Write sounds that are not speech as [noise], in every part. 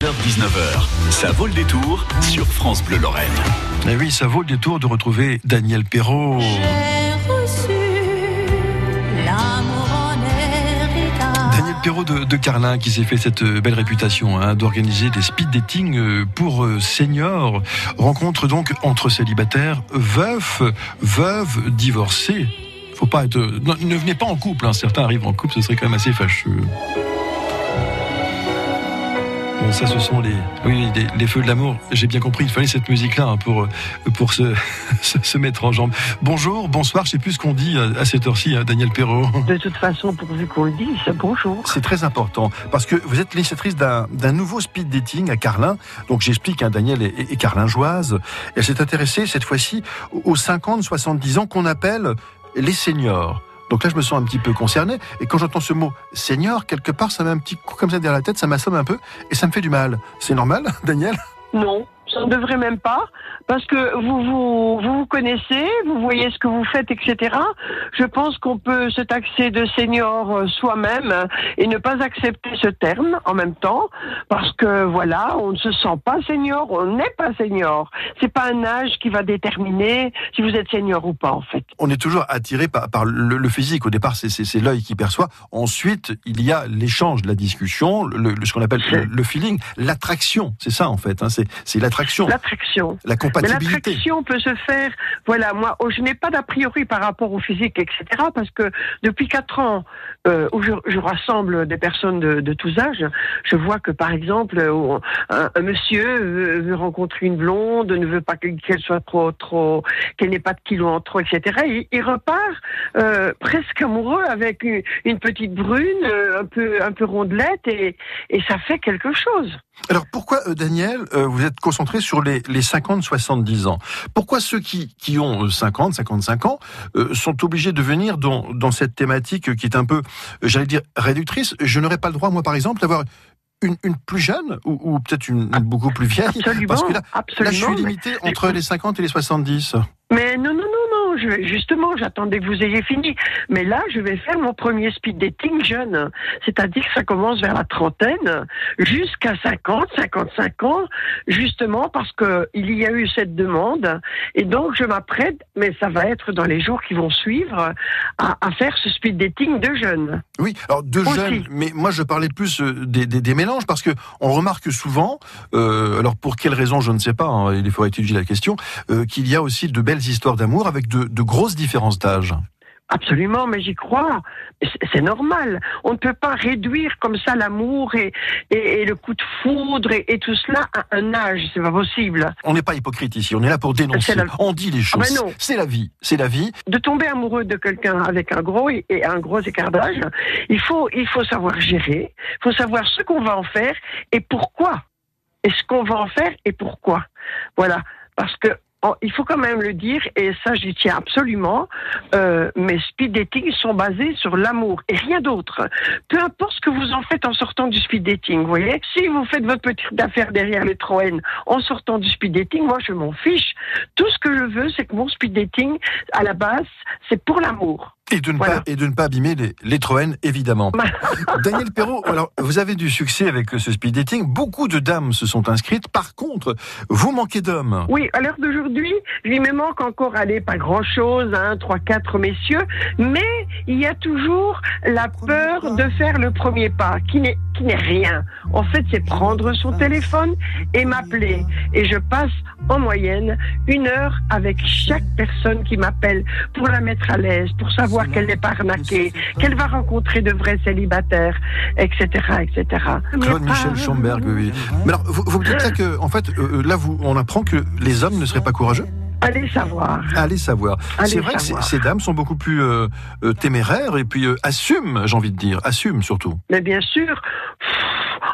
19h, ça vaut le détour sur France Bleu Lorraine. Et oui, ça vaut le détour de retrouver Daniel Perrault. Daniel Perrault de, de, Carlin qui s'est fait cette belle réputation hein, d'organiser des speed dating euh, pour euh, seniors. Rencontre donc entre célibataires, veufs, veuves, divorcés. Faut pas être. ne venez pas en couple. Hein. Certains arrivent en couple, ce serait quand même assez fâcheux. Bon, ça, ce sont les, oui, les, feux de l'amour. J'ai bien compris, il fallait cette musique-là hein, pour, pour [laughs] se, se, mettre en jambe. Bonjour, bonsoir, je sais plus ce qu'on dit à cette heure-ci, hein, Daniel Perrault. De toute façon, pourvu qu'on le dise, bonjour. C'est très important, parce que vous êtes l'initiatrice d'un nouveau speed dating à Carlin. Donc j'explique, hein, Daniel est, est carlingeoise. Elle s'est intéressée cette fois-ci aux 50-70 ans qu'on appelle les seniors. Donc là, je me sens un petit peu concerné. Et quand j'entends ce mot senior, quelque part, ça met un petit coup comme ça derrière la tête, ça m'assomme un peu et ça me fait du mal. C'est normal, [laughs] Daniel? Non, ça ne devrait même pas, parce que vous vous, vous vous connaissez, vous voyez ce que vous faites, etc. Je pense qu'on peut se taxer de senior euh, soi-même et ne pas accepter ce terme en même temps, parce que voilà, on ne se sent pas senior, on n'est pas senior. C'est pas un âge qui va déterminer si vous êtes senior ou pas, en fait. On est toujours attiré par, par le, physique. Au départ, c'est l'œil qui perçoit. Ensuite, il y a l'échange, la discussion, le, ce qu'on appelle le, feeling, l'attraction. C'est ça, en fait. Hein, c'est l'attraction l'attraction. La compatibilité. l'attraction peut se faire. Voilà, moi, oh, je n'ai pas d'a priori par rapport au physique, etc. Parce que depuis quatre ans, euh, où je, je, rassemble des personnes de, de, tous âges, je vois que par exemple, euh, un, un monsieur veut, rencontrer une blonde, ne veut pas qu'elle soit trop, trop, qu'elle n'ait pas de kilos en trop, etc. Il repart euh, presque amoureux avec une, une petite brune, euh, un peu, un peu rondelette, et, et ça fait quelque chose. Alors pourquoi, euh, Daniel, vous êtes concentré sur les, les 50-70 ans? Pourquoi ceux qui, qui ont 50, 55 ans sont obligés de venir dans, dans cette thématique qui est un peu j'allais dire, réductrice? Je n'aurais pas le droit, moi, par exemple, d'avoir une, une, plus jeune ou, ou peut-être une, une, beaucoup plus vieille? Absolument, Parce que là, je suis limité mais... entre les 50 et les 70. Mais non, non, non, je, justement, j'attendais que vous ayez fini. Mais là, je vais faire mon premier speed dating jeune. C'est-à-dire que ça commence vers la trentaine, jusqu'à 50, 55 ans, justement parce que il y a eu cette demande. Et donc, je m'apprête, mais ça va être dans les jours qui vont suivre, à, à faire ce speed dating de jeunes. Oui, alors de Aussi. jeunes, mais moi je parlais plus euh, des, des, des mélanges parce que on remarque souvent, euh, alors pour quelle raison je ne sais pas, hein, il faudra étudier la question, euh, qu'il y a aussi de belles histoires d'amour avec de, de grosses différences d'âge. Absolument, mais j'y crois. C'est normal. On ne peut pas réduire comme ça l'amour et, et, et, le coup de foudre et, et tout cela à un âge. C'est pas possible. On n'est pas hypocrite ici. On est là pour dénoncer. La... On dit les choses. Ah ben c'est la vie. C'est la vie. De tomber amoureux de quelqu'un avec un gros et, et un gros écart d'âge, il faut, il faut savoir gérer. Il faut savoir ce qu'on va en faire et pourquoi. Et ce qu'on va en faire et pourquoi? Voilà. Parce que Oh, il faut quand même le dire, et ça j'y tiens absolument, euh, mes speed dating sont basés sur l'amour et rien d'autre. Peu importe ce que vous en faites en sortant du speed dating, voyez. Si vous faites votre petite affaire derrière les N en sortant du speed dating, moi je m'en fiche. Tout ce que je veux, c'est que mon speed dating, à la base, c'est pour l'amour. Et de, ne Voilà. pas, et de ne pas abîmer les, les Troènes, évidemment. [laughs] Daniel Perrault, alors, vous avez du succès avec ce speed dating. Beaucoup de dames se sont inscrites. Par contre, vous manquez d'hommes. Oui, à l'heure d'aujourd'hui, il me manque encore, allez, pas grand-chose, hein, trois, quatre messieurs, mais il y a toujours la peur de faire le premier pas, qui n'est qui n'est rien. En fait, c'est prendre son téléphone et m'appeler. Et je passe en moyenne une heure avec chaque personne qui m'appelle pour la mettre à l'aise, pour savoir qu'elle n'est pas arnaquée, qu'elle va rencontrer de vrais célibataires, etc., etc. Claude Michel Schomberg, oui. Mais alors, vous, vous me dites là que, en fait, euh, là, vous, on apprend que les hommes ne seraient pas courageux? Allez savoir. Allez savoir. Allez C'est vrai que ces, ces dames sont beaucoup plus euh, euh, téméraires et puis euh, assument, j'ai envie de dire, assument surtout. Mais bien sûr,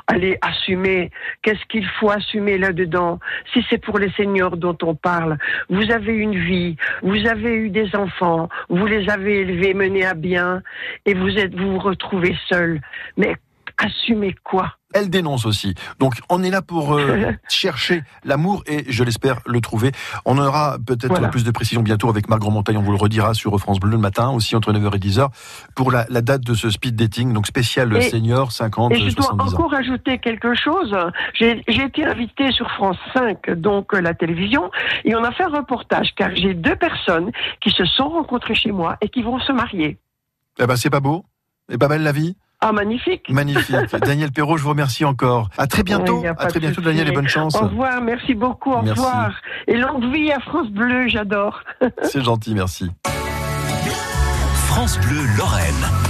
allez assumer. Qu'est-ce qu'il faut assumer là-dedans? Si c'est pour les seniors dont on parle, vous avez une vie, vous avez eu des enfants, vous les avez élevés, menés à bien, et vous êtes, vous vous retrouvez seul. Mais assumez quoi? Elle dénonce aussi. Donc on est là pour euh, [laughs] chercher l'amour et je l'espère le trouver. On aura peut-être plus de précisions bientôt avec Marc Grandmontagne, on vous le redira sur France Bleu le matin aussi entre 9h et 10h pour la, date de ce speed dating, donc spécial senior 50 et je dois encore ajouter quelque chose. J'ai été invité sur France 5, donc euh, la télévision, et on a fait un reportage car j'ai deux personnes qui se sont rencontrées chez moi et qui vont se marier. Eh ben c'est pas beau Et pas belle la vie ah, magnifique. Magnifique. [laughs] Daniel Perrault, je vous remercie encore. À très bientôt. à très bientôt, Daniel, et bonne chance. Au revoir, merci beaucoup. Au revoir. Et longue vie à France Bleu, j'adore. C'est gentil, merci. France Bleu, Lorraine.